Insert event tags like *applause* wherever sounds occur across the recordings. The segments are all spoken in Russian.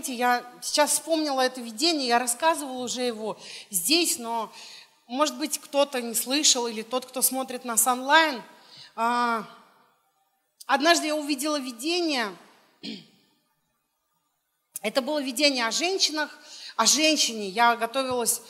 знаете, я сейчас вспомнила это видение, я рассказывала уже его здесь, но, может быть, кто-то не слышал или тот, кто смотрит нас онлайн. А, однажды я увидела видение, это было видение о женщинах, о женщине. Я готовилась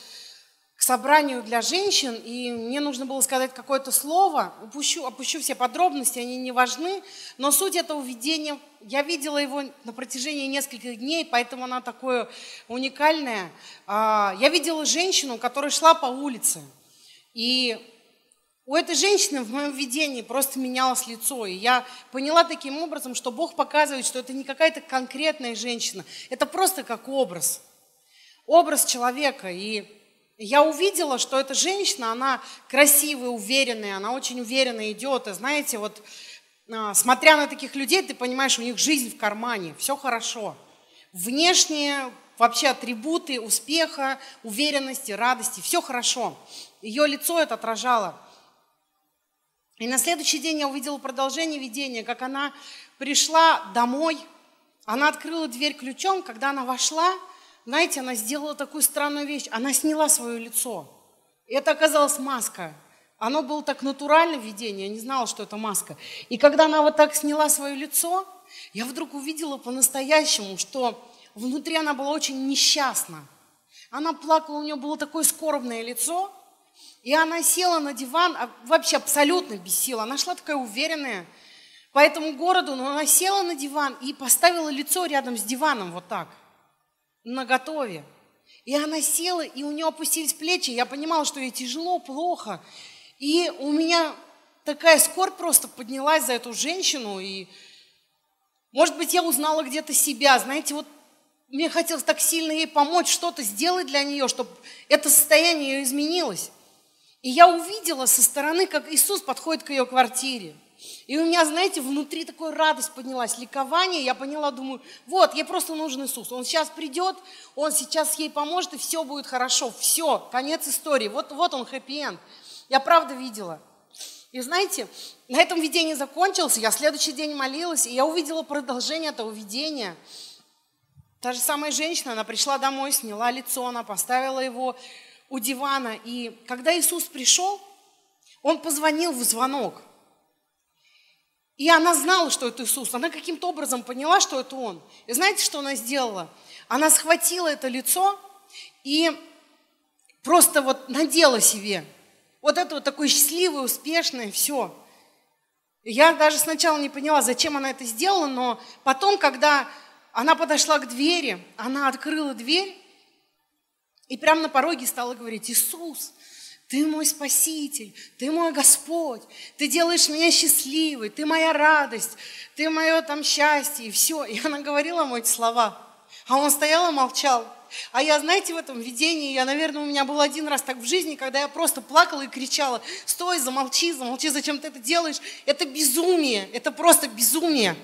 к собранию для женщин, и мне нужно было сказать какое-то слово, упущу, опущу все подробности, они не важны, но суть этого видения, я видела его на протяжении нескольких дней, поэтому она такое уникальное. А, я видела женщину, которая шла по улице, и у этой женщины в моем видении просто менялось лицо, и я поняла таким образом, что Бог показывает, что это не какая-то конкретная женщина, это просто как образ, образ человека, и я увидела, что эта женщина, она красивая, уверенная, она очень уверенно идет. И знаете, вот а, смотря на таких людей, ты понимаешь, у них жизнь в кармане, все хорошо. Внешние вообще атрибуты успеха, уверенности, радости, все хорошо. Ее лицо это отражало. И на следующий день я увидела продолжение видения, как она пришла домой, она открыла дверь ключом, когда она вошла – знаете, она сделала такую странную вещь. Она сняла свое лицо. И это оказалась маска. Оно было так натурально видение, я не знала, что это маска. И когда она вот так сняла свое лицо, я вдруг увидела по-настоящему, что внутри она была очень несчастна. Она плакала, у нее было такое скорбное лицо, и она села на диван, а вообще абсолютно без сил. Она шла такая уверенная по этому городу, но она села на диван и поставила лицо рядом с диваном вот так на готове. И она села, и у нее опустились плечи. Я понимала, что ей тяжело, плохо. И у меня такая скорбь просто поднялась за эту женщину. И, может быть, я узнала где-то себя. Знаете, вот мне хотелось так сильно ей помочь, что-то сделать для нее, чтобы это состояние ее изменилось. И я увидела со стороны, как Иисус подходит к ее квартире. И у меня, знаете, внутри такая радость поднялась, ликование. Я поняла, думаю, вот, ей просто нужен Иисус. Он сейчас придет, он сейчас ей поможет, и все будет хорошо. Все, конец истории. Вот, вот он, хэппи-энд. Я правда видела. И знаете, на этом видение закончился. Я следующий день молилась, и я увидела продолжение этого видения. Та же самая женщина, она пришла домой, сняла лицо, она поставила его у дивана. И когда Иисус пришел, он позвонил в звонок – и она знала, что это Иисус. Она каким-то образом поняла, что это Он. И знаете, что она сделала? Она схватила это лицо и просто вот надела себе. Вот это вот такое счастливое, успешное, все. Я даже сначала не поняла, зачем она это сделала, но потом, когда она подошла к двери, она открыла дверь и прямо на пороге стала говорить, Иисус, ты мой Спаситель, Ты мой Господь, Ты делаешь меня счастливой, Ты моя радость, Ты мое там счастье, и все. И она говорила ему эти слова, а он стоял и молчал. А я, знаете, в этом видении, я, наверное, у меня был один раз так в жизни, когда я просто плакала и кричала, стой, замолчи, замолчи, зачем ты это делаешь? Это безумие, это просто безумие.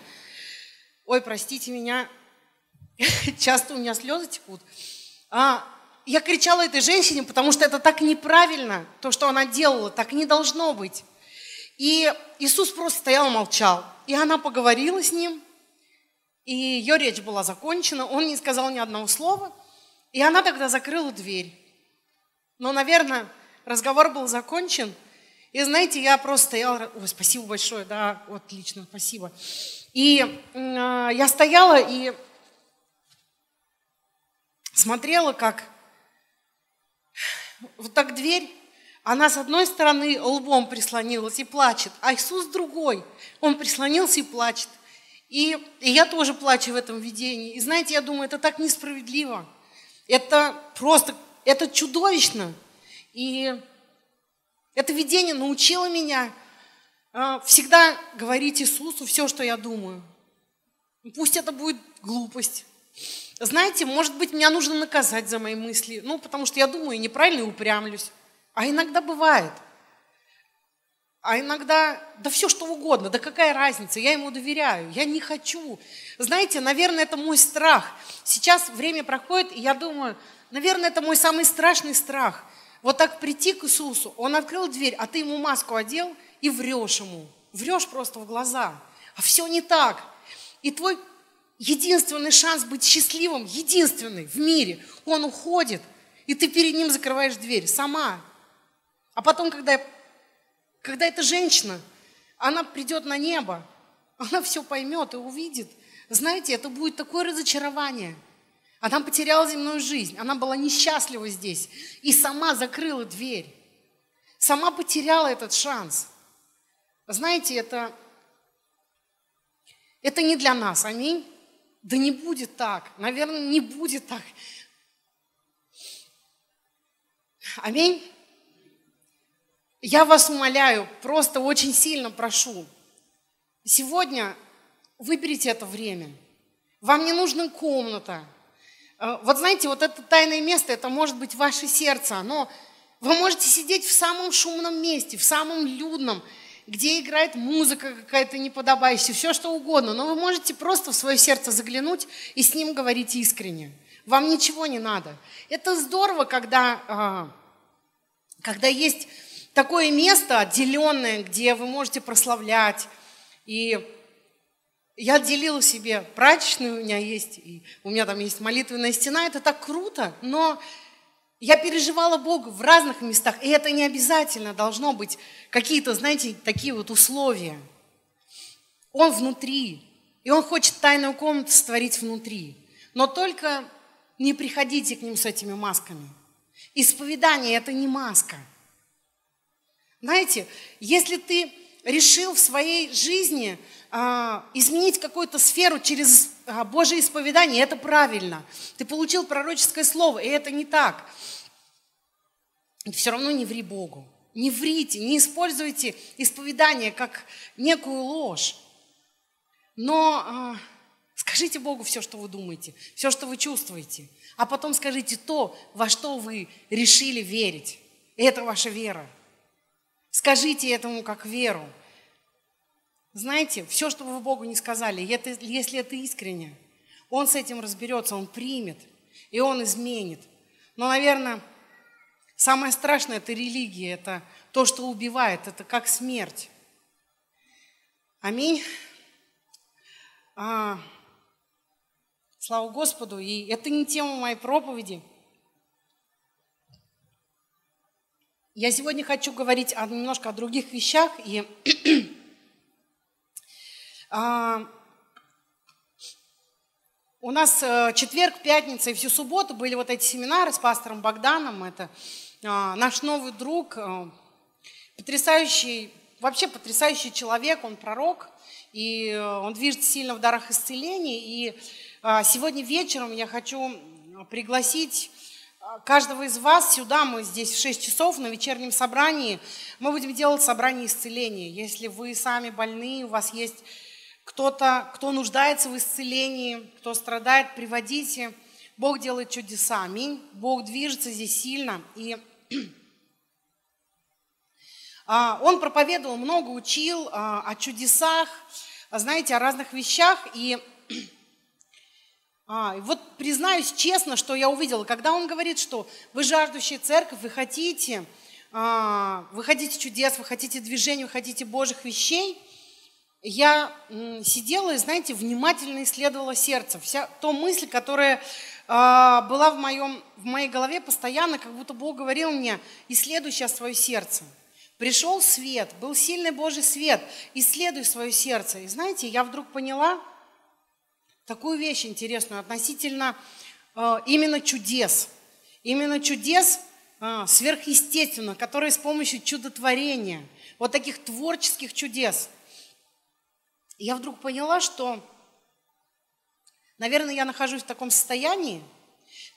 Ой, простите меня, *laughs* часто у меня слезы текут. А, я кричала этой женщине, потому что это так неправильно, то, что она делала, так не должно быть. И Иисус просто стоял и молчал. И она поговорила с ним, и ее речь была закончена, он не сказал ни одного слова, и она тогда закрыла дверь. Но, наверное, разговор был закончен, и знаете, я просто стояла, ой, спасибо большое, да, отлично, спасибо. И э, я стояла и смотрела, как вот так дверь, она с одной стороны лбом прислонилась и плачет, а Иисус другой. Он прислонился и плачет. И, и я тоже плачу в этом видении. И знаете, я думаю, это так несправедливо. Это просто, это чудовищно. И это видение научило меня а, всегда говорить Иисусу все, что я думаю. Пусть это будет глупость. Знаете, может быть, меня нужно наказать за мои мысли, ну, потому что я думаю неправильно и упрямлюсь. А иногда бывает. А иногда, да все что угодно, да какая разница, я ему доверяю, я не хочу. Знаете, наверное, это мой страх. Сейчас время проходит, и я думаю, наверное, это мой самый страшный страх. Вот так прийти к Иисусу, он открыл дверь, а ты ему маску одел и врешь ему. Врешь просто в глаза. А все не так. И твой единственный шанс быть счастливым, единственный в мире, он уходит, и ты перед ним закрываешь дверь сама. А потом, когда, когда эта женщина, она придет на небо, она все поймет и увидит. Знаете, это будет такое разочарование. Она потеряла земную жизнь, она была несчастлива здесь и сама закрыла дверь. Сама потеряла этот шанс. Знаете, это, это не для нас, аминь. Да не будет так, наверное, не будет так. Аминь. Я вас умоляю, просто очень сильно прошу. Сегодня выберите это время. Вам не нужна комната. Э, вот знаете, вот это тайное место, это может быть ваше сердце. Но вы можете сидеть в самом шумном месте, в самом людном, где играет музыка какая-то неподобающая, все что угодно. Но вы можете просто в свое сердце заглянуть и с ним говорить искренне. Вам ничего не надо. Это здорово, когда, а, когда есть такое место отделенное, где вы можете прославлять. И я делила себе прачечную, у меня есть, и у меня там есть молитвенная стена, это так круто, но я переживала Бога в разных местах, и это не обязательно должно быть какие-то, знаете, такие вот условия. Он внутри, и Он хочет тайную комнату створить внутри. Но только не приходите к Ним с этими масками. Исповедание – это не маска – знаете, если ты решил в своей жизни изменить какую-то сферу через а, Божье исповедание, это правильно. Ты получил пророческое слово, и это не так. И все равно не ври Богу. Не врите, не используйте исповедание как некую ложь. Но а, скажите Богу все, что вы думаете, все, что вы чувствуете. А потом скажите то, во что вы решили верить. И это ваша вера. Скажите этому как веру. Знаете, все, что вы Богу не сказали, это, если это искренне, Он с этим разберется, Он примет, и Он изменит. Но, наверное, самое страшное – это религия, это то, что убивает, это как смерть. Аминь. А, слава Господу. И это не тема моей проповеди – Я сегодня хочу говорить о, немножко о других вещах. И, *clears throat* у нас э, четверг, пятница и всю субботу были вот эти семинары с пастором Богданом. Это а, наш новый друг, а, потрясающий, вообще потрясающий человек, он пророк, и он движется сильно в дарах исцеления. И а, сегодня вечером я хочу пригласить каждого из вас сюда, мы здесь в 6 часов на вечернем собрании, мы будем делать собрание исцеления. Если вы сами больны, у вас есть кто-то, кто нуждается в исцелении, кто страдает, приводите. Бог делает чудеса. Аминь. Бог движется здесь сильно. И *clears throat* а, он проповедовал много, учил а, о чудесах, знаете, о разных вещах. И *clears throat* а, вот признаюсь честно, что я увидела, когда он говорит, что вы жаждущая церковь, вы хотите, а, вы хотите чудес, вы хотите движения, вы хотите Божьих вещей, я сидела и, знаете, внимательно исследовала сердце. Вся то мысль, которая а, была в, моем, в моей голове постоянно, как будто Бог говорил мне, исследуй сейчас свое сердце. Пришел свет, был сильный Божий свет, исследуй свое сердце. И знаете, я вдруг поняла, такую вещь интересную относительно э, именно чудес. Именно чудес э, сверхъестественных, которые с помощью чудотворения, вот таких творческих чудес. Я вдруг поняла, что, наверное, я нахожусь в таком состоянии,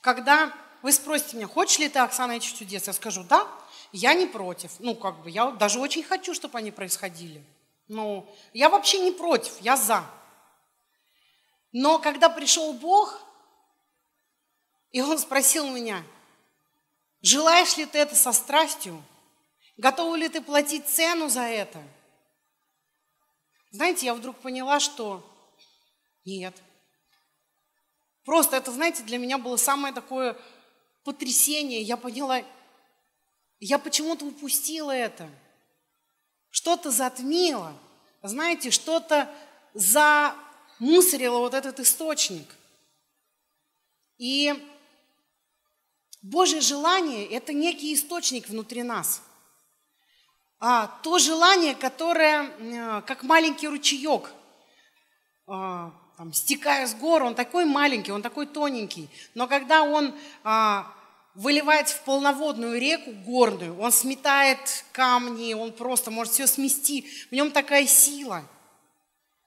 когда вы спросите меня, хочешь ли ты, Оксана, эти чудес? Я скажу, да, я не против. Ну, как бы, я даже очень хочу, чтобы они происходили. Но я вообще не против, я за. Но когда пришел Бог, и Он спросил меня, желаешь ли ты это со страстью? Готова ли ты платить цену за это? Знаете, я вдруг поняла, что нет. Просто это, знаете, для меня было самое такое потрясение. Я поняла, я почему-то упустила это. Что-то затмило. Знаете, что-то за мусорила вот этот источник. И Божье желание – это некий источник внутри нас. А то желание, которое, э, как маленький ручеек, а, там, стекая с гор, он такой маленький, он такой тоненький. Но когда он а, выливается в полноводную реку горную, он сметает камни, он просто может все смести. В нем такая сила.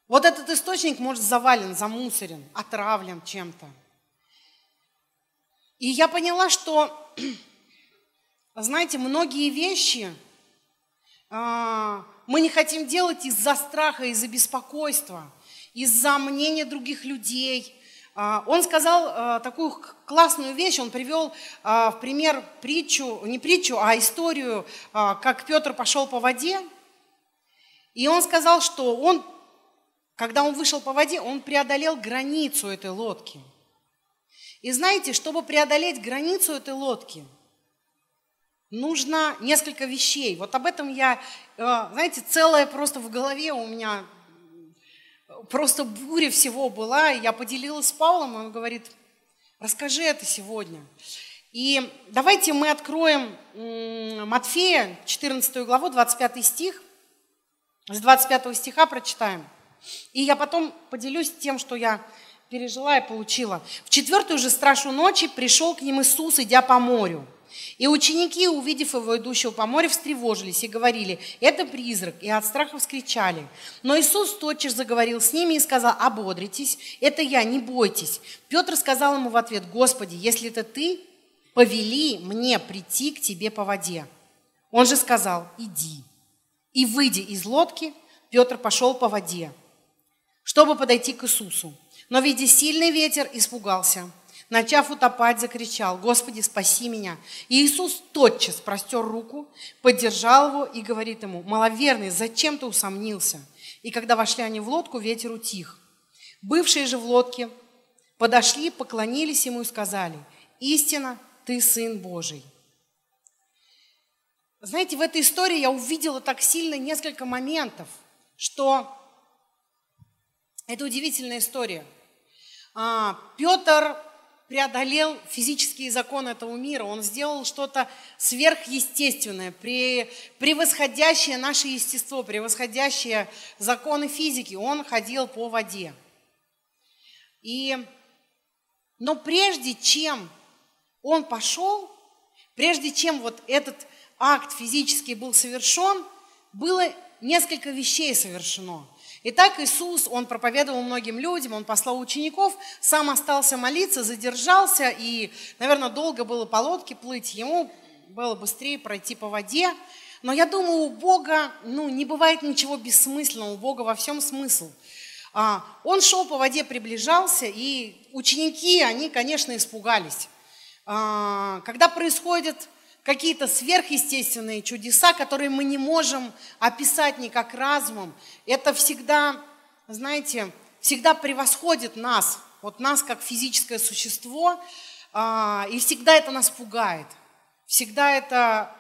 Вот этот источник может завален, замусорен, отравлен чем-то. И я поняла, что, *clears throat* знаете, многие вещи мы не хотим делать из-за страха, из-за беспокойства – из-за мнения других людей. А, он сказал а, такую классную вещь, он привел а, в пример притчу, не притчу, а историю, как Петр пошел по воде. И он сказал, что он, когда он вышел по воде, он преодолел границу этой лодки. И знаете, чтобы преодолеть границу этой лодки, нужно несколько вещей. Вот об этом я, знаете, целое просто в голове у меня просто буря всего была, я поделилась с Павлом, он говорит, расскажи это сегодня. И давайте мы откроем Матфея, 14 главу, 25 стих, с 25 стиха прочитаем. И я потом поделюсь тем, что я пережила и получила. В четвертую же страшу ночи пришел к ним Иисус, идя по морю. И ученики, увидев его идущего по морю, встревожились и говорили, это призрак, и от страха вскричали. Но Иисус тотчас заговорил с ними и сказал, ободритесь, это я, не бойтесь. Петр сказал ему в ответ, Господи, если это ты, повели мне прийти к тебе по воде. Он же сказал, иди. И выйдя из лодки, Петр пошел по воде, чтобы подойти к Иисусу. Но, видя сильный ветер, испугался – Начав утопать, закричал, «Господи, спаси меня!» И Иисус тотчас простер руку, поддержал его и говорит ему, «Маловерный, зачем ты усомнился?» И когда вошли они в лодку, ветер утих. Бывшие же в лодке подошли, поклонились ему и сказали, «Истина, ты Сын Божий». Знаете, в этой истории я увидела так сильно несколько моментов, что это удивительная история. А, Петр преодолел физические законы этого мира, он сделал что-то сверхъестественное, превосходящее наше естество, превосходящее законы физики. Он ходил по воде. И, но прежде чем он пошел, прежде чем вот этот акт физический был совершен, было несколько вещей совершено. Итак, Иисус, Он проповедовал многим людям, Он послал учеников, сам остался молиться, задержался, и, наверное, долго было по лодке плыть, ему было быстрее пройти по воде. Но я думаю, у Бога ну, не бывает ничего бессмысленного, у Бога во всем смысл. А, он шел по воде, приближался, и ученики, они, конечно, испугались. А, когда происходит какие-то сверхъестественные чудеса, которые мы не можем описать никак разумом. Это всегда, знаете, всегда превосходит нас, вот нас как физическое существо, а, и всегда это нас пугает. Всегда это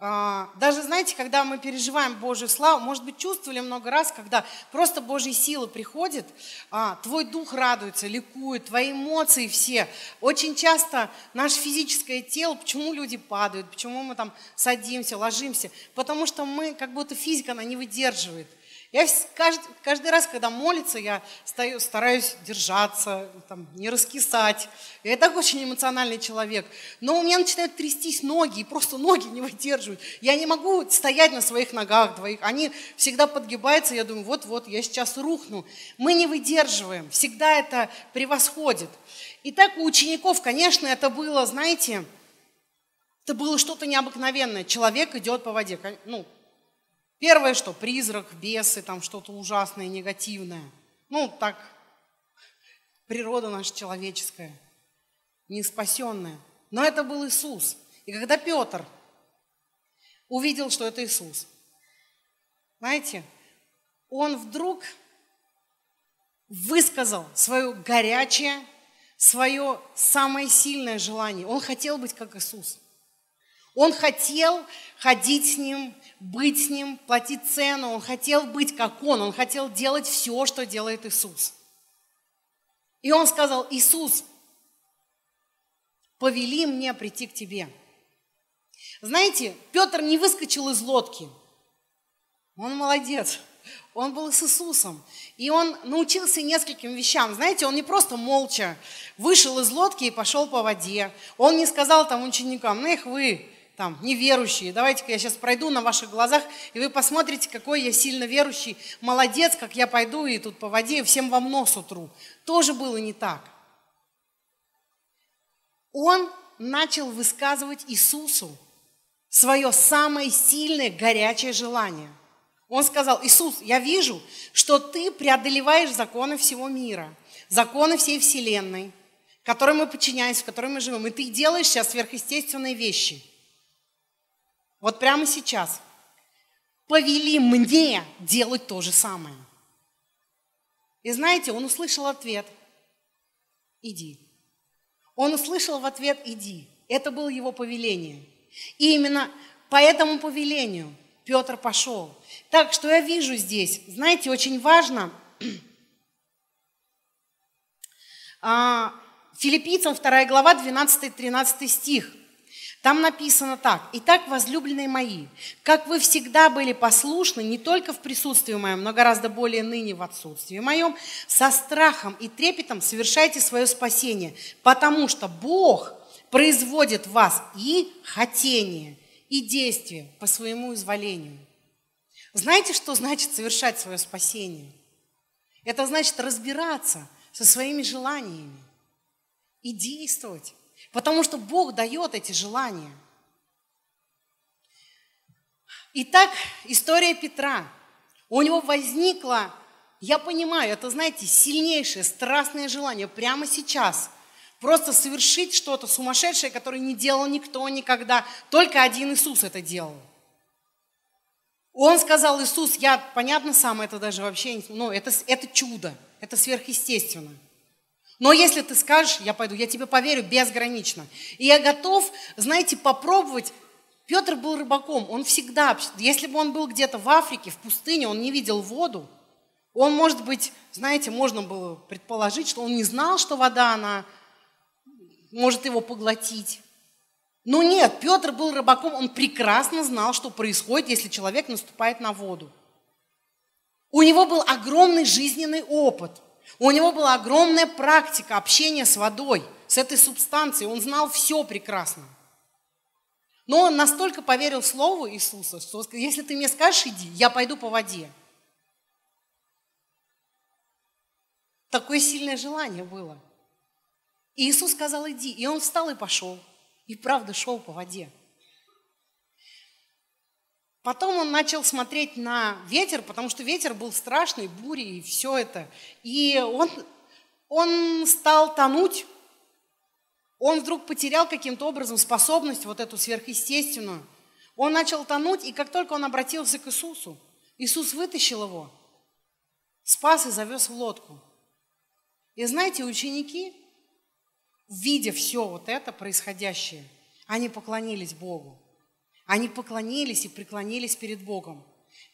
даже, знаете, когда мы переживаем Божью славу, может быть, чувствовали много раз, когда просто Божья сила приходит, а, твой дух радуется, ликует, твои эмоции все. Очень часто наше физическое тело, почему люди падают, почему мы там садимся, ложимся, потому что мы, как будто физика, она не выдерживает. Я каждый, каждый раз, когда молится, я стою, стараюсь держаться, там, не раскисать. Я так очень эмоциональный человек. Но у меня начинают трястись ноги, и просто ноги не выдерживают. Я не могу стоять на своих ногах двоих. Они всегда подгибаются, я думаю, вот-вот, я сейчас рухну. Мы не выдерживаем, всегда это превосходит. И так у учеников, конечно, это было, знаете, это было что-то необыкновенное. Человек идет по воде. Ну, Первое, что призрак, бесы, там что-то ужасное, негативное. Ну, так, природа наша человеческая, не спасенная. Но это был Иисус. И когда Петр увидел, что это Иисус, знаете, он вдруг высказал свое горячее, свое самое сильное желание. Он хотел быть как Иисус. Он хотел ходить с ним, быть с ним, платить цену. Он хотел быть как он. Он хотел делать все, что делает Иисус. И он сказал, Иисус, повели мне прийти к тебе. Знаете, Петр не выскочил из лодки. Он молодец. Он был с Иисусом. И он научился нескольким вещам. Знаете, он не просто молча вышел из лодки и пошел по воде. Он не сказал там ученикам, ну их вы, там, неверующие, давайте-ка я сейчас пройду на ваших глазах, и вы посмотрите, какой я сильно верующий, молодец, как я пойду и тут по воде, и всем вам нос утру. Тоже было не так. Он начал высказывать Иисусу свое самое сильное, горячее желание. Он сказал, Иисус, я вижу, что ты преодолеваешь законы всего мира, законы всей Вселенной, которым мы подчиняемся, в которой мы живем, и ты делаешь сейчас сверхъестественные вещи. Вот прямо сейчас. Повели мне делать то же самое. И знаете, он услышал ответ. Иди. Он услышал в ответ «иди». Это было его повеление. И именно по этому повелению Петр пошел. Так, что я вижу здесь? Знаете, очень важно, *clears throat* а, Филиппийцам 2 глава, 12-13 стих. Там написано так. «Итак, возлюбленные мои, как вы всегда были послушны, не только в присутствии моем, но гораздо более ныне в отсутствии моем, со страхом и трепетом совершайте свое спасение, потому что Бог производит в вас и хотение, и действие по своему изволению». Знаете, что значит совершать свое спасение? Это значит разбираться со своими желаниями и действовать Потому что Бог дает эти желания. Итак, история Петра. У него возникло, я понимаю, это, знаете, сильнейшее, страстное желание прямо сейчас просто совершить что-то сумасшедшее, которое не делал никто никогда. Только один Иисус это делал. Он сказал, Иисус, я, понятно, сам это даже вообще, ну, это, это чудо, это сверхъестественно. Но если ты скажешь, я пойду, я тебе поверю безгранично. И я готов, знаете, попробовать. Петр был рыбаком, он всегда, если бы он был где-то в Африке, в пустыне, он не видел воду, он, может быть, знаете, можно было предположить, что он не знал, что вода, она может его поглотить. Но нет, Петр был рыбаком, он прекрасно знал, что происходит, если человек наступает на воду. У него был огромный жизненный опыт – у него была огромная практика общения с водой, с этой субстанцией. Он знал все прекрасно. Но он настолько поверил Слову Иисуса, что если ты мне скажешь, иди, я пойду по воде. Такое сильное желание было. И Иисус сказал, иди. И он встал и пошел. И правда шел по воде. Потом он начал смотреть на ветер, потому что ветер был страшный, бури и все это. И он, он стал тонуть. Он вдруг потерял каким-то образом способность вот эту сверхъестественную. Он начал тонуть, и как только он обратился к Иисусу, Иисус вытащил его, спас и завез в лодку. И знаете, ученики, видя все вот это происходящее, они поклонились Богу. Они поклонились и преклонились перед Богом,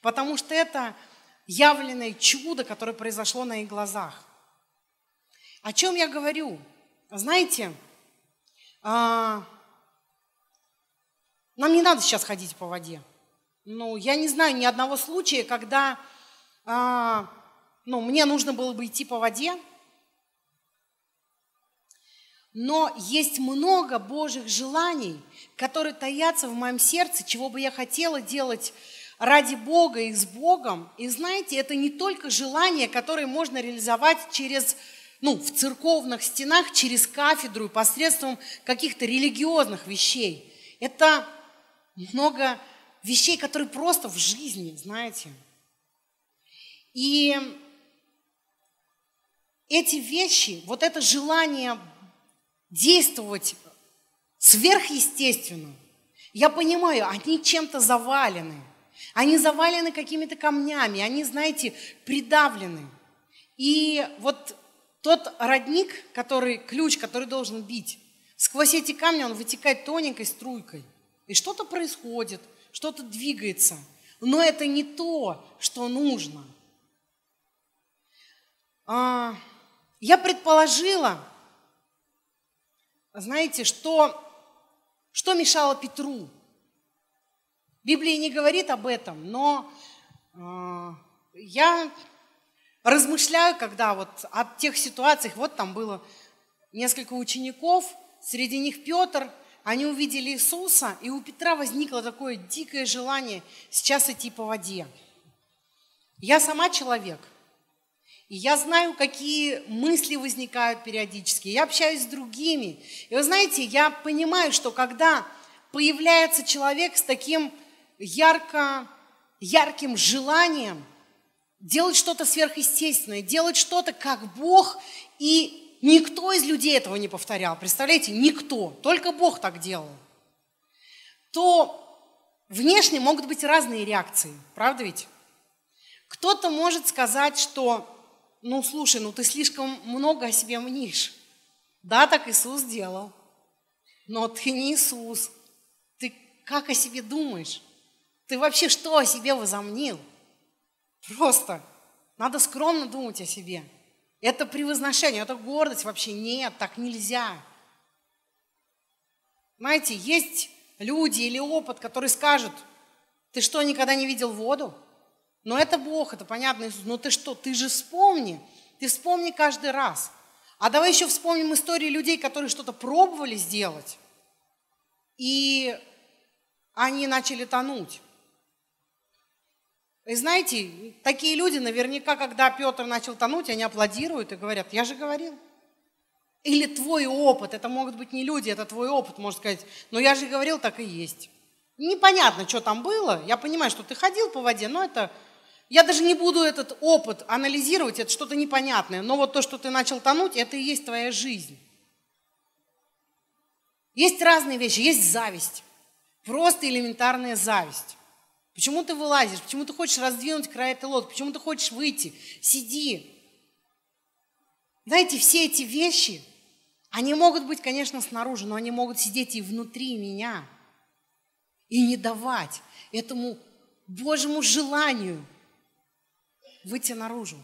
потому что это явленное чудо, которое произошло на их глазах. О чем я говорю? Знаете, а, нам не надо сейчас ходить по воде. Ну, я не знаю ни одного случая, когда а, ну, мне нужно было бы идти по воде, но есть много Божьих желаний, которые таятся в моем сердце, чего бы я хотела делать ради Бога и с Богом. И знаете, это не только желания, которые можно реализовать через, ну, в церковных стенах, через кафедру и посредством каких-то религиозных вещей. Это много вещей, которые просто в жизни, знаете. И эти вещи, вот это желание действовать сверхъестественно, я понимаю, они чем-то завалены. Они завалены какими-то камнями, они, знаете, придавлены. И вот тот родник, который, ключ, который должен бить, сквозь эти камни он вытекает тоненькой струйкой. И что-то происходит, что-то двигается. Но это не то, что нужно. А, Я предположила, знаете, что, что мешало Петру. Библия не говорит об этом, но э, я размышляю, когда вот о тех ситуациях, вот там было несколько учеников, среди них Петр, они увидели Иисуса, и у Петра возникло такое дикое желание сейчас идти по воде. Я сама человек – и я знаю, какие мысли возникают периодически. Я общаюсь с другими. И вы знаете, я понимаю, что когда появляется человек с таким ярко, ярким желанием делать что-то сверхъестественное, делать что-то как Бог, и никто из людей этого не повторял. Представляете, никто, только Бог так делал. То внешне могут быть разные реакции, правда ведь? Кто-то может сказать, что ну слушай, ну ты слишком много о себе мнишь. Да, так Иисус делал. Но ты не Иисус. Ты как о себе думаешь? Ты вообще что о себе возомнил? Просто надо скромно думать о себе. Это превозношение, это гордость вообще. Нет, так нельзя. Знаете, есть люди или опыт, который скажут, ты что, никогда не видел воду? Но это Бог, это понятно, Иисус. Но ты что, ты же вспомни. Ты вспомни каждый раз. А давай еще вспомним истории людей, которые что-то пробовали сделать, и они начали тонуть. И знаете, такие люди наверняка, когда Петр начал тонуть, они аплодируют и говорят, я же говорил. Или твой опыт, это могут быть не люди, это твой опыт, может сказать, но я же говорил, так и есть. Непонятно, что там было, я понимаю, что ты ходил по воде, но это я даже не буду этот опыт анализировать, это что-то непонятное. Но вот то, что ты начал тонуть, это и есть твоя жизнь. Есть разные вещи, есть зависть. Просто элементарная зависть. Почему ты вылазишь? Почему ты хочешь раздвинуть край этой лодки? Почему ты хочешь выйти? Сиди. Знаете, все эти вещи, они могут быть, конечно, снаружи, но они могут сидеть и внутри меня. И не давать этому Божьему желанию выйти наружу.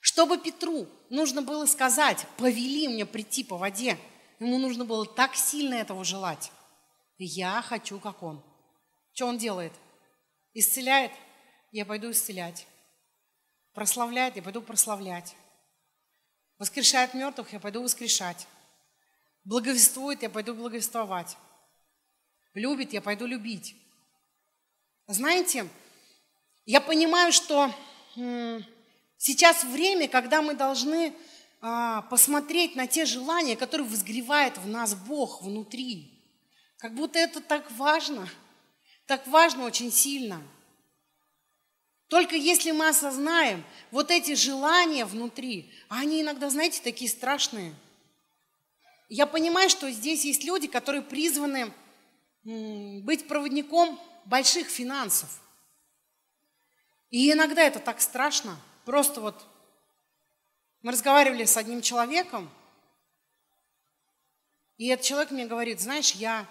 Чтобы Петру нужно было сказать, повели мне прийти по воде, ему нужно было так сильно этого желать. Я хочу, как он. Что он делает? Исцеляет? Я пойду исцелять. Прославляет? Я пойду прославлять. Воскрешает мертвых? Я пойду воскрешать. Благовествует? Я пойду благовествовать. Любит? Я пойду любить. Знаете, я понимаю, что сейчас время, когда мы должны а, посмотреть на те желания, которые возгревает в нас Бог внутри. Как будто это так важно, так важно очень сильно. Только если мы осознаем вот эти желания внутри, а они иногда, знаете, такие страшные. Я понимаю, что здесь есть люди, которые призваны быть проводником больших финансов – и иногда это так страшно. Просто вот мы разговаривали с одним человеком, и этот человек мне говорит, знаешь, я,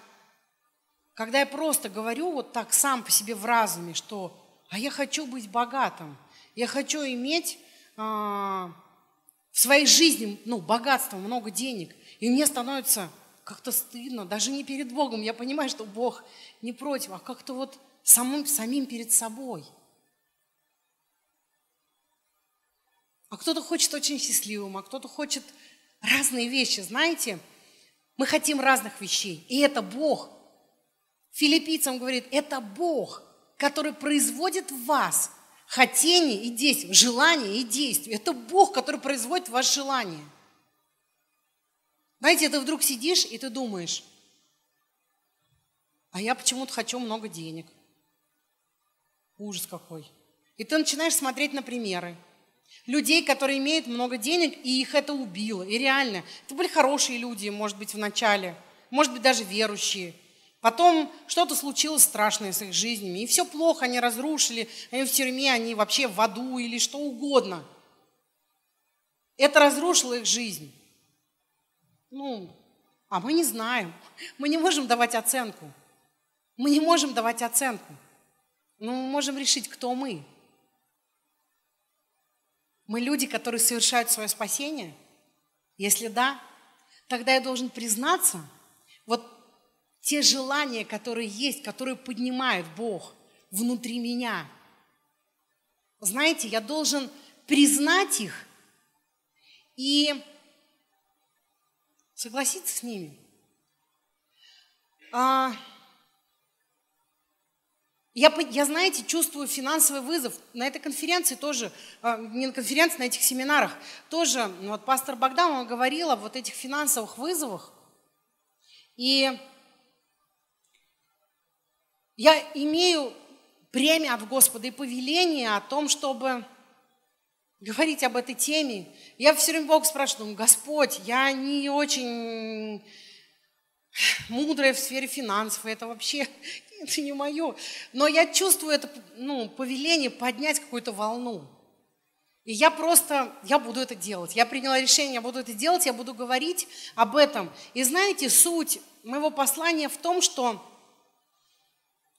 когда я просто говорю вот так сам по себе в разуме, что, а я хочу быть богатым, я хочу иметь а, в своей жизни, ну, богатство, много денег, и мне становится как-то стыдно, даже не перед Богом, я понимаю, что Бог не против, а как-то вот самым, самим перед собой – А кто-то хочет очень счастливым, а кто-то хочет разные вещи. Знаете, мы хотим разных вещей. И это Бог. Филиппийцам говорит, это Бог, который производит в вас хотение и действие, желание и действие. Это Бог, который производит в вас желание. Знаете, ты вдруг сидишь и ты думаешь, а я почему-то хочу много денег. Ужас какой. И ты начинаешь смотреть на примеры людей, которые имеют много денег, и их это убило. И реально, это были хорошие люди, может быть, в начале, может быть, даже верующие. Потом что-то случилось страшное с их жизнями, и все плохо, они разрушили, они в тюрьме, они вообще в аду или что угодно. Это разрушило их жизнь. Ну, а мы не знаем. Мы не можем давать оценку. Мы не можем давать оценку. Но мы можем решить, кто мы. Мы люди, которые совершают свое спасение? Если да, тогда я должен признаться, вот те желания, которые есть, которые поднимает Бог внутри меня, знаете, я должен признать их и согласиться с ними. А, я, я, знаете, чувствую финансовый вызов. На этой конференции тоже, а, не на конференции, на этих семинарах, тоже ну, вот пастор Богдан, он говорил о вот этих финансовых вызовах. И я имею премию от Господа и повеление о том, чтобы говорить об этой теме. Я все время Бог спрашиваю, Господь, я не очень мудрая в сфере финансов, это вообще это не мое. Но я чувствую это ну, повеление поднять какую-то волну. И я просто, я буду это делать. Я приняла решение, я буду это делать, я буду говорить об этом. И знаете, суть моего послания в том, что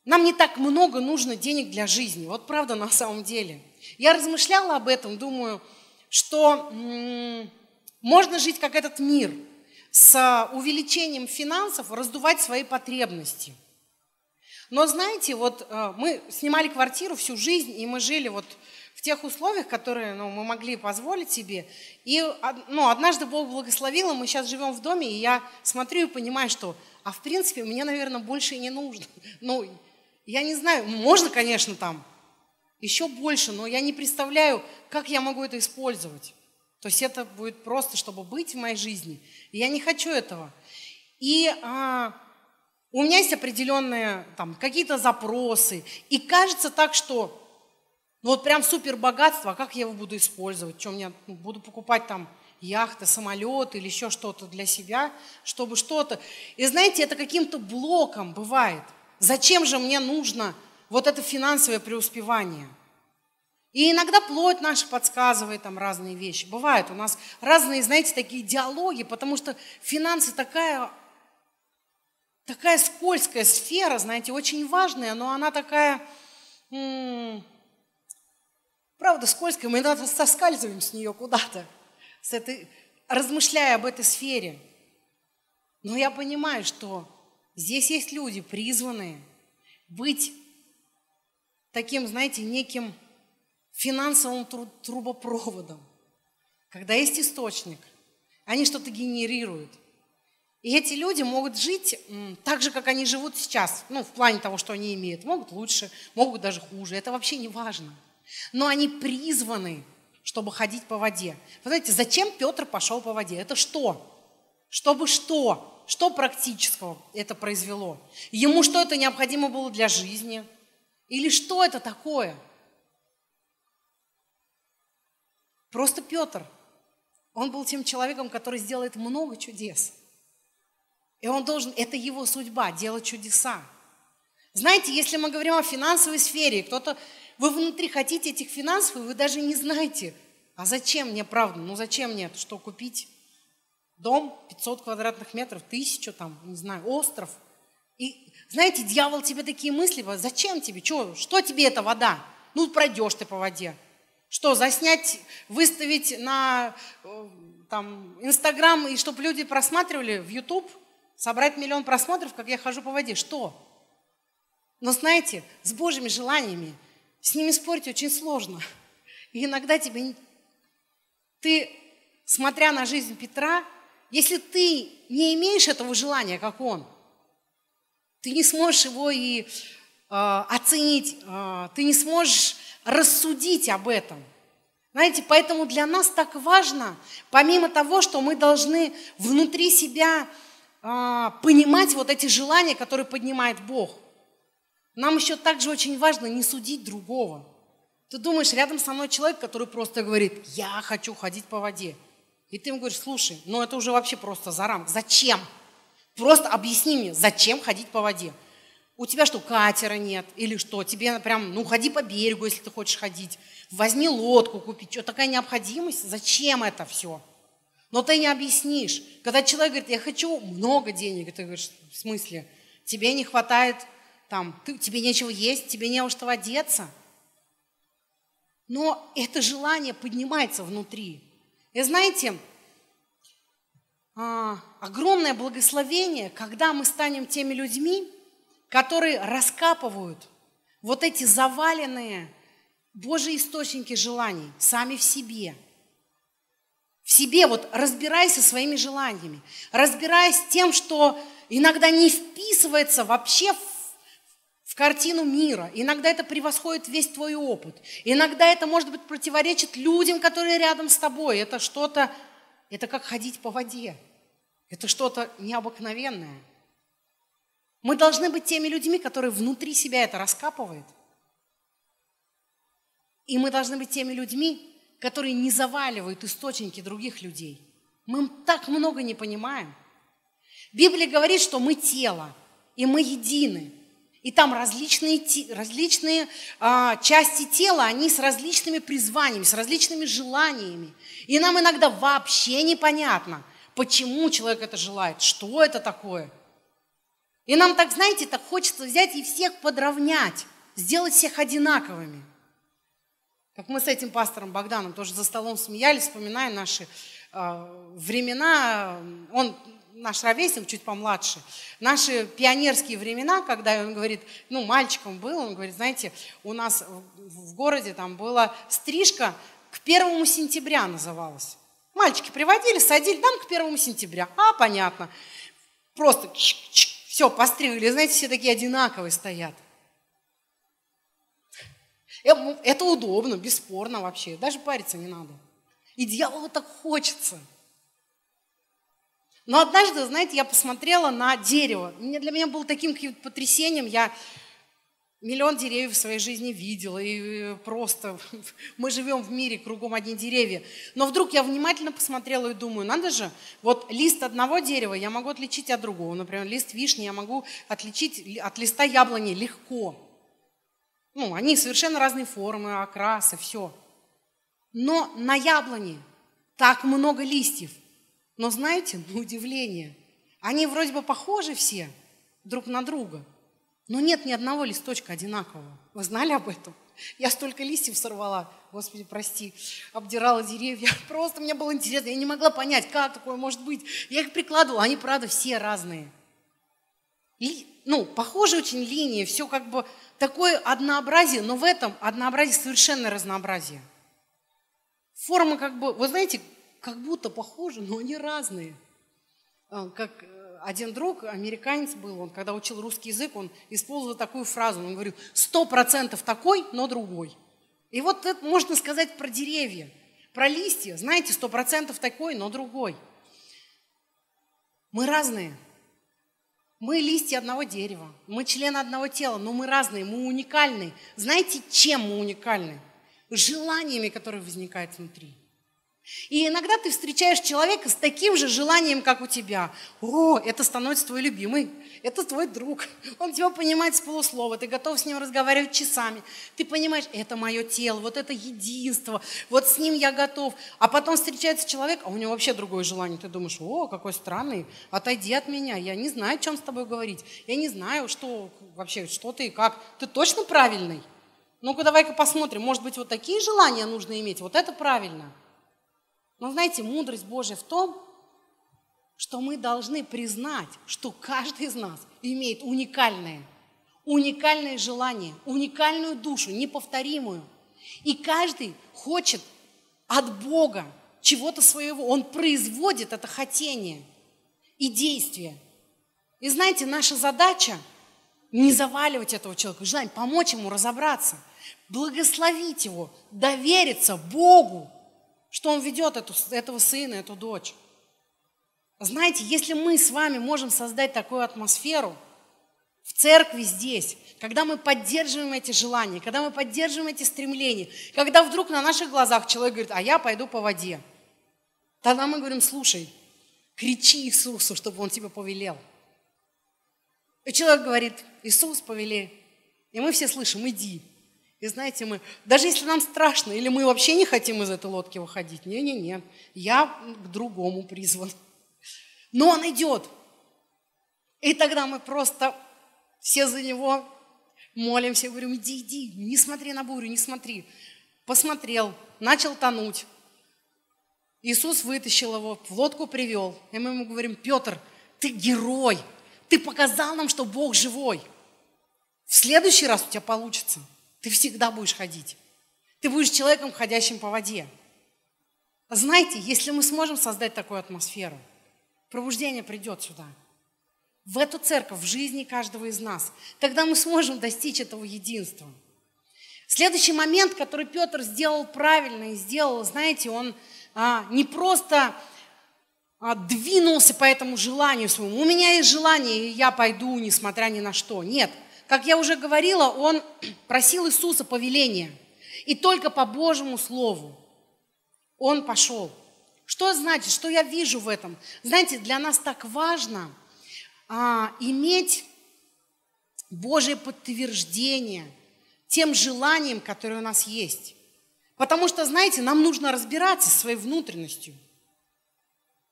нам не так много нужно денег для жизни. Вот правда на самом деле. Я размышляла об этом, думаю, что м- можно жить как этот мир, с увеличением финансов раздувать свои потребности – но знаете, вот э, мы снимали квартиру всю жизнь, и мы жили вот в тех условиях, которые ну, мы могли позволить себе. И ну, однажды Бог благословил, и мы сейчас живем в доме, и я смотрю и понимаю, что, а в принципе, мне, наверное, больше и не нужно. *laughs* Ну, я не знаю, можно, конечно, там еще больше, но я не представляю, как я могу это использовать. То есть это будет просто, чтобы быть в моей жизни. И я не хочу этого. И а, у меня есть определенные там какие-то запросы. И кажется так, что ну вот прям супер богатство, а как я его буду использовать? Что мне ну, буду покупать там яхты, самолеты или еще что-то для себя, чтобы что-то. И знаете, это каким-то блоком бывает. Зачем же мне нужно вот это финансовое преуспевание? И иногда плоть наша подсказывает там разные вещи. Бывает у нас разные, знаете, такие диалоги, потому что финансы такая такая скользкая сфера, знаете, очень важная, но она такая, м- правда, скользкая, мы иногда соскальзываем с нее куда-то, с этой, размышляя об этой сфере. Но я понимаю, что здесь есть люди, призванные быть таким, знаете, неким финансовым трубопроводом. Когда есть источник, они что-то генерируют – и эти люди могут жить так же, как они живут сейчас, ну, в плане того, что они имеют. Могут лучше, могут даже хуже, это вообще не важно. Но они призваны, чтобы ходить по воде. Вы знаете, зачем Петр пошел по воде? Это что? Чтобы что? Что практического это произвело? Ему что это необходимо было для жизни? Или что это такое? Просто Петр. Он был тем человеком, который сделает много чудес – и он должен, это его судьба, делать чудеса. Знаете, если мы говорим о финансовой сфере, кто-то, вы внутри хотите этих финансов, и вы даже не знаете, а зачем мне, правда, ну зачем мне что купить? Дом 500 квадратных метров, тысячу там, не знаю, остров. И знаете, дьявол тебе такие мысли, зачем тебе, что, что тебе эта вода? Ну, пройдешь ты по воде. Что, заснять, выставить на э, там, Инстаграм, и чтобы люди просматривали в YouTube – собрать миллион просмотров, как я хожу по воде. Что? Но знаете, с Божьими желаниями, с ними спорить очень сложно. И иногда тебе... Ты, смотря на жизнь Петра, если ты не имеешь этого желания, как он, ты не сможешь его и э, оценить, э, ты не сможешь рассудить об этом. Знаете, поэтому для нас так важно, помимо того, что мы должны внутри себя понимать вот эти желания, которые поднимает Бог. Нам еще также очень важно не судить другого. Ты думаешь, рядом со мной человек, который просто говорит, я хочу ходить по воде. И ты ему говоришь, слушай, ну это уже вообще просто за рамк. Зачем? Просто объясни мне, зачем ходить по воде? У тебя что, катера нет? Или что? Тебе прям, ну ходи по берегу, если ты хочешь ходить. Возьми лодку купить. Что, такая необходимость? Зачем это все? Но ты не объяснишь. Когда человек говорит, я хочу много денег, ты говоришь, в смысле, тебе не хватает, там, ты, тебе нечего есть, тебе не во что одеться. Но это желание поднимается внутри. И знаете, а, огромное благословение, когда мы станем теми людьми, которые раскапывают вот эти заваленные Божьи источники желаний сами в себе. В себе вот разбирайся своими желаниями, разбираясь с тем, что иногда не вписывается вообще в в картину мира. Иногда это превосходит весь твой опыт. Иногда это, может быть, противоречит людям, которые рядом с тобой. Это что-то, это как ходить по воде. Это что-то необыкновенное. Мы должны быть теми людьми, которые внутри себя это раскапывают. И мы должны быть теми людьми, которые не заваливают источники других людей. Мы так много не понимаем. Библия говорит, что мы тело, и мы едины. И там различные, различные а, части тела, они с различными призваниями, с различными желаниями. И нам иногда вообще непонятно, почему человек это желает, что это такое. И нам так, знаете, так хочется взять и всех подровнять, сделать всех одинаковыми. Как мы с этим пастором Богданом тоже за столом смеялись, вспоминая наши э, времена. Он наш ровесник, чуть помладше, наши пионерские времена, когда он говорит, ну, мальчиком был, он говорит, знаете, у нас в городе там была стрижка к первому сентября называлась. Мальчики приводили, садили там к первому сентября. А, понятно. Просто все, постригли. Знаете, все такие одинаковые стоят. Э, это удобно, бесспорно вообще. Даже париться не надо. И дьяволу так хочется – но однажды, знаете, я посмотрела на дерево. Для меня было таким каким-то потрясением. Я миллион деревьев в своей жизни видела. И просто *laughs* мы живем в мире, кругом одни деревья. Но вдруг я внимательно посмотрела и думаю, надо же, вот лист одного дерева я могу отличить от другого. Например, лист вишни я могу отличить от листа яблони легко. Ну, они совершенно разные формы, окрасы, все. Но на яблоне так много листьев – но знаете, на удивление, они вроде бы похожи все друг на друга, но нет ни одного листочка одинакового. Вы знали об этом? Я столько листьев сорвала, Господи, прости, обдирала деревья. *laughs* Просто мне было интересно, я не могла понять, как такое может быть. Я их прикладывала, они, правда, все разные. Ну, похожие очень линии, все как бы такое однообразие, но в этом однообразие совершенно разнообразие. Формы как бы, вы знаете, как будто похожи, но они разные. А, как э, один друг, американец был, он когда учил русский язык, он использовал такую фразу, он говорил, сто процентов такой, но другой. И вот это можно сказать про деревья, про листья, знаете, сто процентов такой, но другой. Мы разные. Мы листья одного дерева, мы члены одного тела, но мы разные, мы уникальны. Знаете, чем мы уникальны? Желаниями, которые возникают внутри. И иногда ты встречаешь человека с таким же желанием, как у тебя. О, это становится твой любимый, это твой друг. Он тебя понимает с полуслова, ты готов с ним разговаривать часами. Ты понимаешь, это мое тело, вот это единство, вот с ним я готов. А потом встречается человек, а у него вообще другое желание. Ты думаешь, о, какой странный, отойди от меня, я не знаю, о чем с тобой говорить. Я не знаю, что вообще, что ты и как. Ты точно правильный? Ну-ка, давай-ка посмотрим, может быть, вот такие желания нужно иметь, вот это правильно. Но знаете, мудрость Божья в том, что мы должны признать, что каждый из нас имеет уникальное, уникальное желание, уникальную душу, неповторимую. И каждый хочет от Бога чего-то своего. Он производит это хотение и действие. И знаете, наша задача не заваливать этого человека, желание помочь ему разобраться, благословить его, довериться Богу, что Он ведет эту, этого сына, эту дочь. Знаете, если мы с вами можем создать такую атмосферу в церкви здесь, когда мы поддерживаем эти желания, когда мы поддерживаем эти стремления, когда вдруг на наших глазах человек говорит, а я пойду по воде, тогда мы говорим, слушай, кричи Иисусу, чтобы Он тебе повелел. И человек говорит, Иисус повели. И мы все слышим, иди. И знаете, мы, даже если нам страшно, или мы вообще не хотим из этой лодки выходить, не-не-не, я к другому призван. Но он идет. И тогда мы просто все за него молимся, говорим, иди, иди, не смотри на бурю, не смотри. посмотрел, начал тонуть. Иисус вытащил его, в лодку привел. И мы ему говорим, Петр, ты герой, ты показал нам, что Бог живой. В следующий раз у тебя получится. Ты всегда будешь ходить. Ты будешь человеком, ходящим по воде. Знаете, если мы сможем создать такую атмосферу, пробуждение придет сюда, в эту церковь, в жизни каждого из нас, тогда мы сможем достичь этого единства. Следующий момент, который Петр сделал правильно и сделал, знаете, он а, не просто а, двинулся по этому желанию своему. У меня есть желание, и я пойду, несмотря ни на что. Нет. Как я уже говорила, он *clears throat* просил Иисуса повеления. И только по Божьему Слову он пошел. Что значит, что я вижу в этом? Знаете, для нас так важно а, иметь Божье подтверждение тем желанием, которое у нас есть. Потому что, знаете, нам нужно разбираться со своей внутренностью.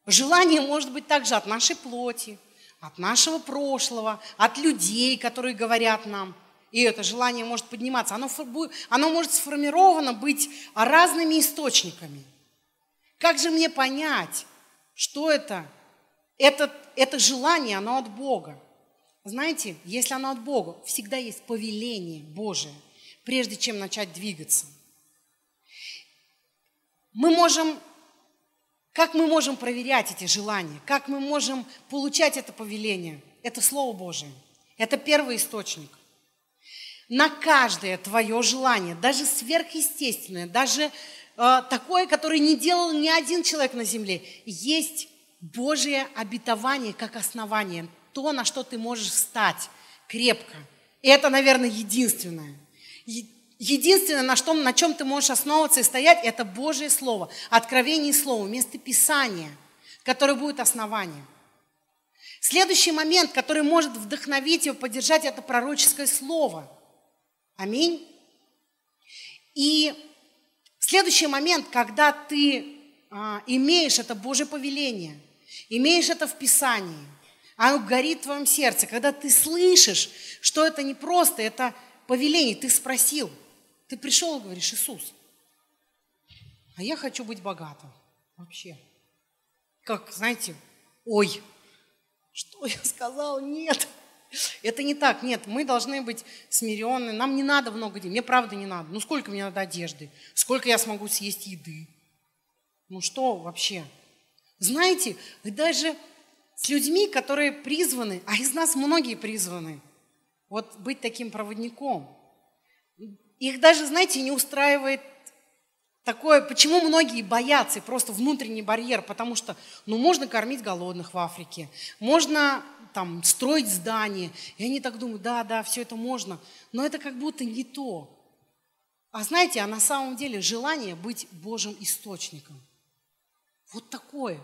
Желание может быть также от нашей плоти, от нашего прошлого, от людей, которые говорят нам. И это желание может подниматься. Оно, оно может сформировано быть разными источниками. Как же мне понять, что это? Это, это желание, оно от Бога. Знаете, если оно от Бога, всегда есть повеление Божие, прежде чем начать двигаться. Мы можем, как мы можем проверять эти желания? Как мы можем получать это повеление? Это Слово Божие. Это первый источник. На каждое твое желание, даже сверхъестественное, даже э, такое, которое не делал ни один человек на земле, есть Божье обетование как основание, то, на что ты можешь встать крепко. И это, наверное, единственное. Единственное, на, что, на чем ты можешь основываться и стоять, это Божье Слово, откровение Слова, место Писания, которое будет основанием. Следующий момент, который может вдохновить его, поддержать, это пророческое слово. Аминь. И следующий момент, когда ты а, имеешь это Божье повеление, имеешь это в Писании, оно горит в твоем сердце, когда ты слышишь, что это не просто, это повеление, ты спросил – ты пришел и говоришь, Иисус, а я хочу быть богатым. Вообще. Как, знаете, ой, что я сказал? Нет. Это не так. Нет, мы должны быть смиренны. Нам не надо много денег. Мне правда не надо. Ну сколько мне надо одежды? Сколько я смогу съесть еды? Ну что вообще? Знаете, даже с людьми, которые призваны, а из нас многие призваны, вот быть таким проводником. Их даже, знаете, не устраивает такое, почему многие боятся, просто внутренний барьер, потому что, ну, можно кормить голодных в Африке, можно там строить здания, и они так думают, да, да, все это можно, но это как будто не то. А знаете, а на самом деле желание быть Божьим источником. Вот такое.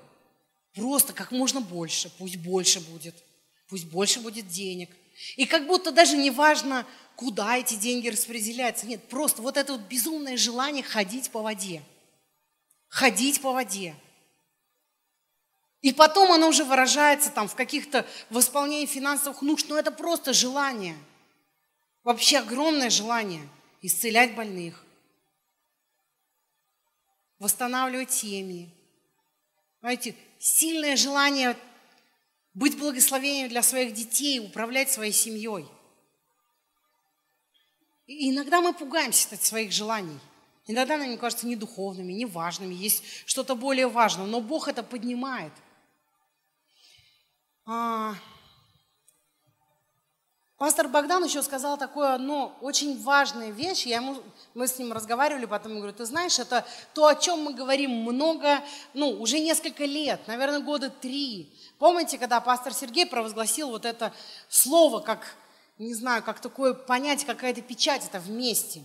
Просто как можно больше, пусть больше будет, пусть больше будет денег. И как будто даже не важно, куда эти деньги распределяются. Нет, просто вот это вот безумное желание ходить по воде. Ходить по воде. И потом оно уже выражается там в каких-то восполнении финансовых нужд, но это просто желание. Вообще огромное желание исцелять больных, восстанавливать семьи. Знаете, сильное желание быть благословением для своих детей, управлять своей семьей – иногда мы пугаемся от своих желаний. Иногда нам кажется не духовными, не важными, есть что-то более важное, но Бог это поднимает. А... Пастор Богдан еще сказал такое одно очень важная вещь. Я ему, мы с ним разговаривали, потом говорю, ты знаешь, это то, о чем мы говорим много, ну, уже несколько лет, наверное, года три. Помните, когда пастор Сергей провозгласил вот это слово, как не знаю, как такое понять, какая-то печать это вместе.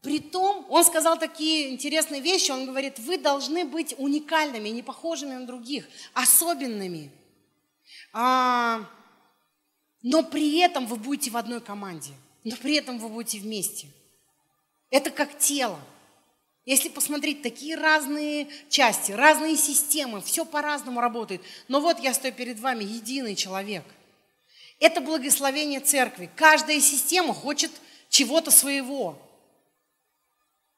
Притом, он сказал такие интересные вещи, он говорит, вы должны быть уникальными, не похожими на других, особенными. А, но при этом вы будете в одной команде, но при этом вы будете вместе. Это как тело. Если посмотреть, такие разные части, разные системы, все по-разному работает. Но вот я стою перед вами, единый человек. Это благословение церкви. Каждая система хочет чего-то своего.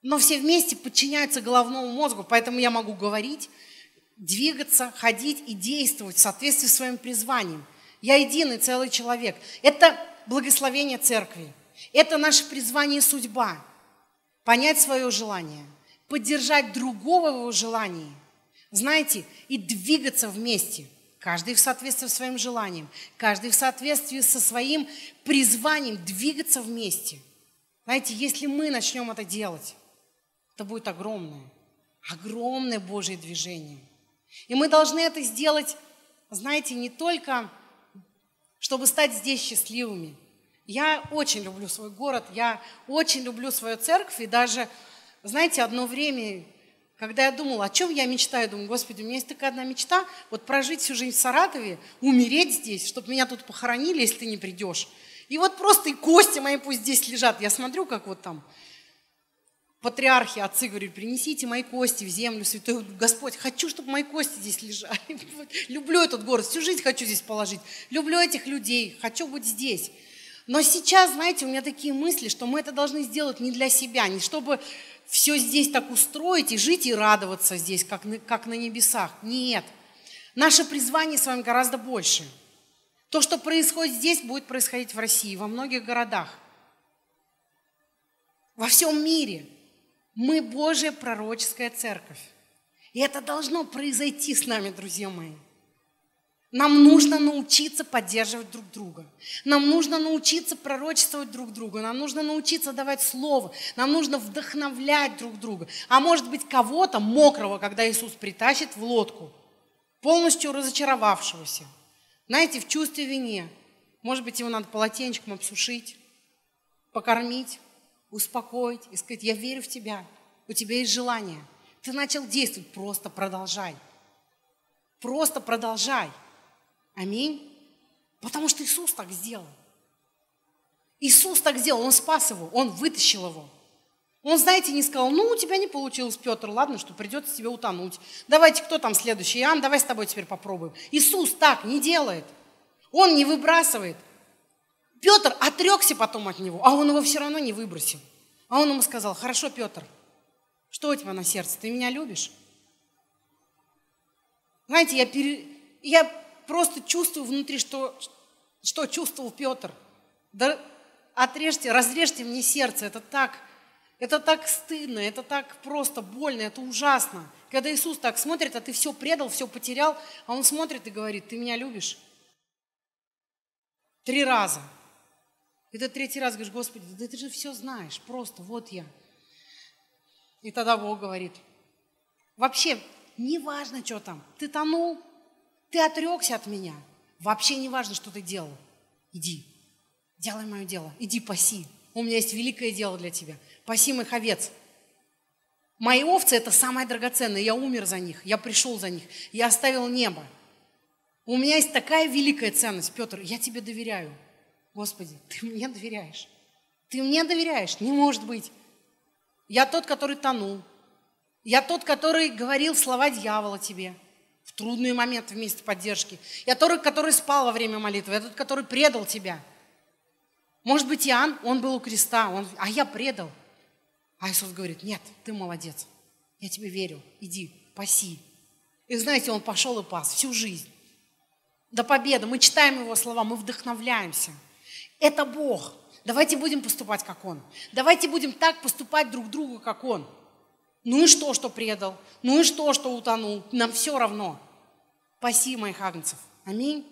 Но все вместе подчиняются головному мозгу, поэтому я могу говорить, двигаться, ходить и действовать в соответствии с своим призванием. Я единый целый человек. Это благословение церкви. Это наше призвание и судьба. Понять свое желание, поддержать другого в его желании, знаете, и двигаться вместе. Каждый в соответствии с своим желанием, каждый в соответствии со своим призванием двигаться вместе. Знаете, если мы начнем это делать, это будет огромное, огромное Божье движение. И мы должны это сделать, знаете, не только, чтобы стать здесь счастливыми. Я очень люблю свой город, я очень люблю свою церковь, и даже, знаете, одно время когда я думала, о чем я мечтаю, думаю, Господи, у меня есть такая одна мечта, вот прожить всю жизнь в Саратове, умереть здесь, чтобы меня тут похоронили, если ты не придешь. И вот просто и кости мои пусть здесь лежат. Я смотрю, как вот там патриархи, отцы говорят, принесите мои кости в землю, святой Господь, хочу, чтобы мои кости здесь лежали. *laughs* Люблю этот город, всю жизнь хочу здесь положить. Люблю этих людей, хочу быть здесь. Но сейчас, знаете, у меня такие мысли, что мы это должны сделать не для себя, не чтобы все здесь так устроить и жить и радоваться здесь, как на, как на небесах. Нет. Наше призвание с вами гораздо больше. То, что происходит здесь, будет происходить в России, во многих городах. Во всем мире. Мы Божья пророческая церковь. И это должно произойти с нами, друзья мои. Нам нужно научиться поддерживать друг друга. Нам нужно научиться пророчествовать друг друга. Нам нужно научиться давать слово. Нам нужно вдохновлять друг друга. А может быть кого-то мокрого, когда Иисус притащит в лодку, полностью разочаровавшегося. Знаете, в чувстве вине. Может быть, его надо полотенчиком обсушить, покормить, успокоить и сказать, я верю в тебя, у тебя есть желание. Ты начал действовать, просто продолжай. Просто продолжай. Аминь. Потому что Иисус так сделал. Иисус так сделал, Он спас его, Он вытащил его. Он, знаете, не сказал, ну, у тебя не получилось, Петр, ладно, что придется тебе утонуть. Давайте, кто там следующий? Иоанн, давай с тобой теперь попробуем. Иисус так не делает. Он не выбрасывает. Петр отрекся потом от него, а он его все равно не выбросил. А он ему сказал, хорошо, Петр, что у тебя на сердце? Ты меня любишь? Знаете, я, пере... я просто чувствую внутри, что, что чувствовал Петр. Да отрежьте, разрежьте мне сердце, это так, это так стыдно, это так просто больно, это ужасно. Когда Иисус так смотрит, а ты все предал, все потерял, а Он смотрит и говорит, ты меня любишь? Три раза. И ты третий раз говоришь, Господи, да ты же все знаешь, просто вот я. И тогда Бог говорит, вообще, не важно, что там, ты тонул, ты отрекся от меня. Вообще не важно, что ты делал. Иди, делай мое дело. Иди паси. У меня есть великое дело для тебя. Паси моих овец. Мои овцы – это самое драгоценное. Я умер за них, я пришел за них, я оставил небо. У меня есть такая великая ценность, Петр, я тебе доверяю. Господи, ты мне доверяешь. Ты мне доверяешь, не может быть. Я тот, который тонул. Я тот, который говорил слова дьявола тебе в трудные моменты вместе поддержки. Я тот, который спал во время молитвы. Я тот, который предал тебя. Может быть, Иоанн, он был у креста, он, а я предал. А Иисус говорит, нет, ты молодец, я тебе верю, иди, паси. И знаете, он пошел и пас всю жизнь. До победы. Мы читаем его слова, мы вдохновляемся. Это Бог. Давайте будем поступать, как Он. Давайте будем так поступать друг другу, как Он. Ну и что, что предал? Ну и что, что утонул? Нам все равно. Паси моих агнцев. Аминь.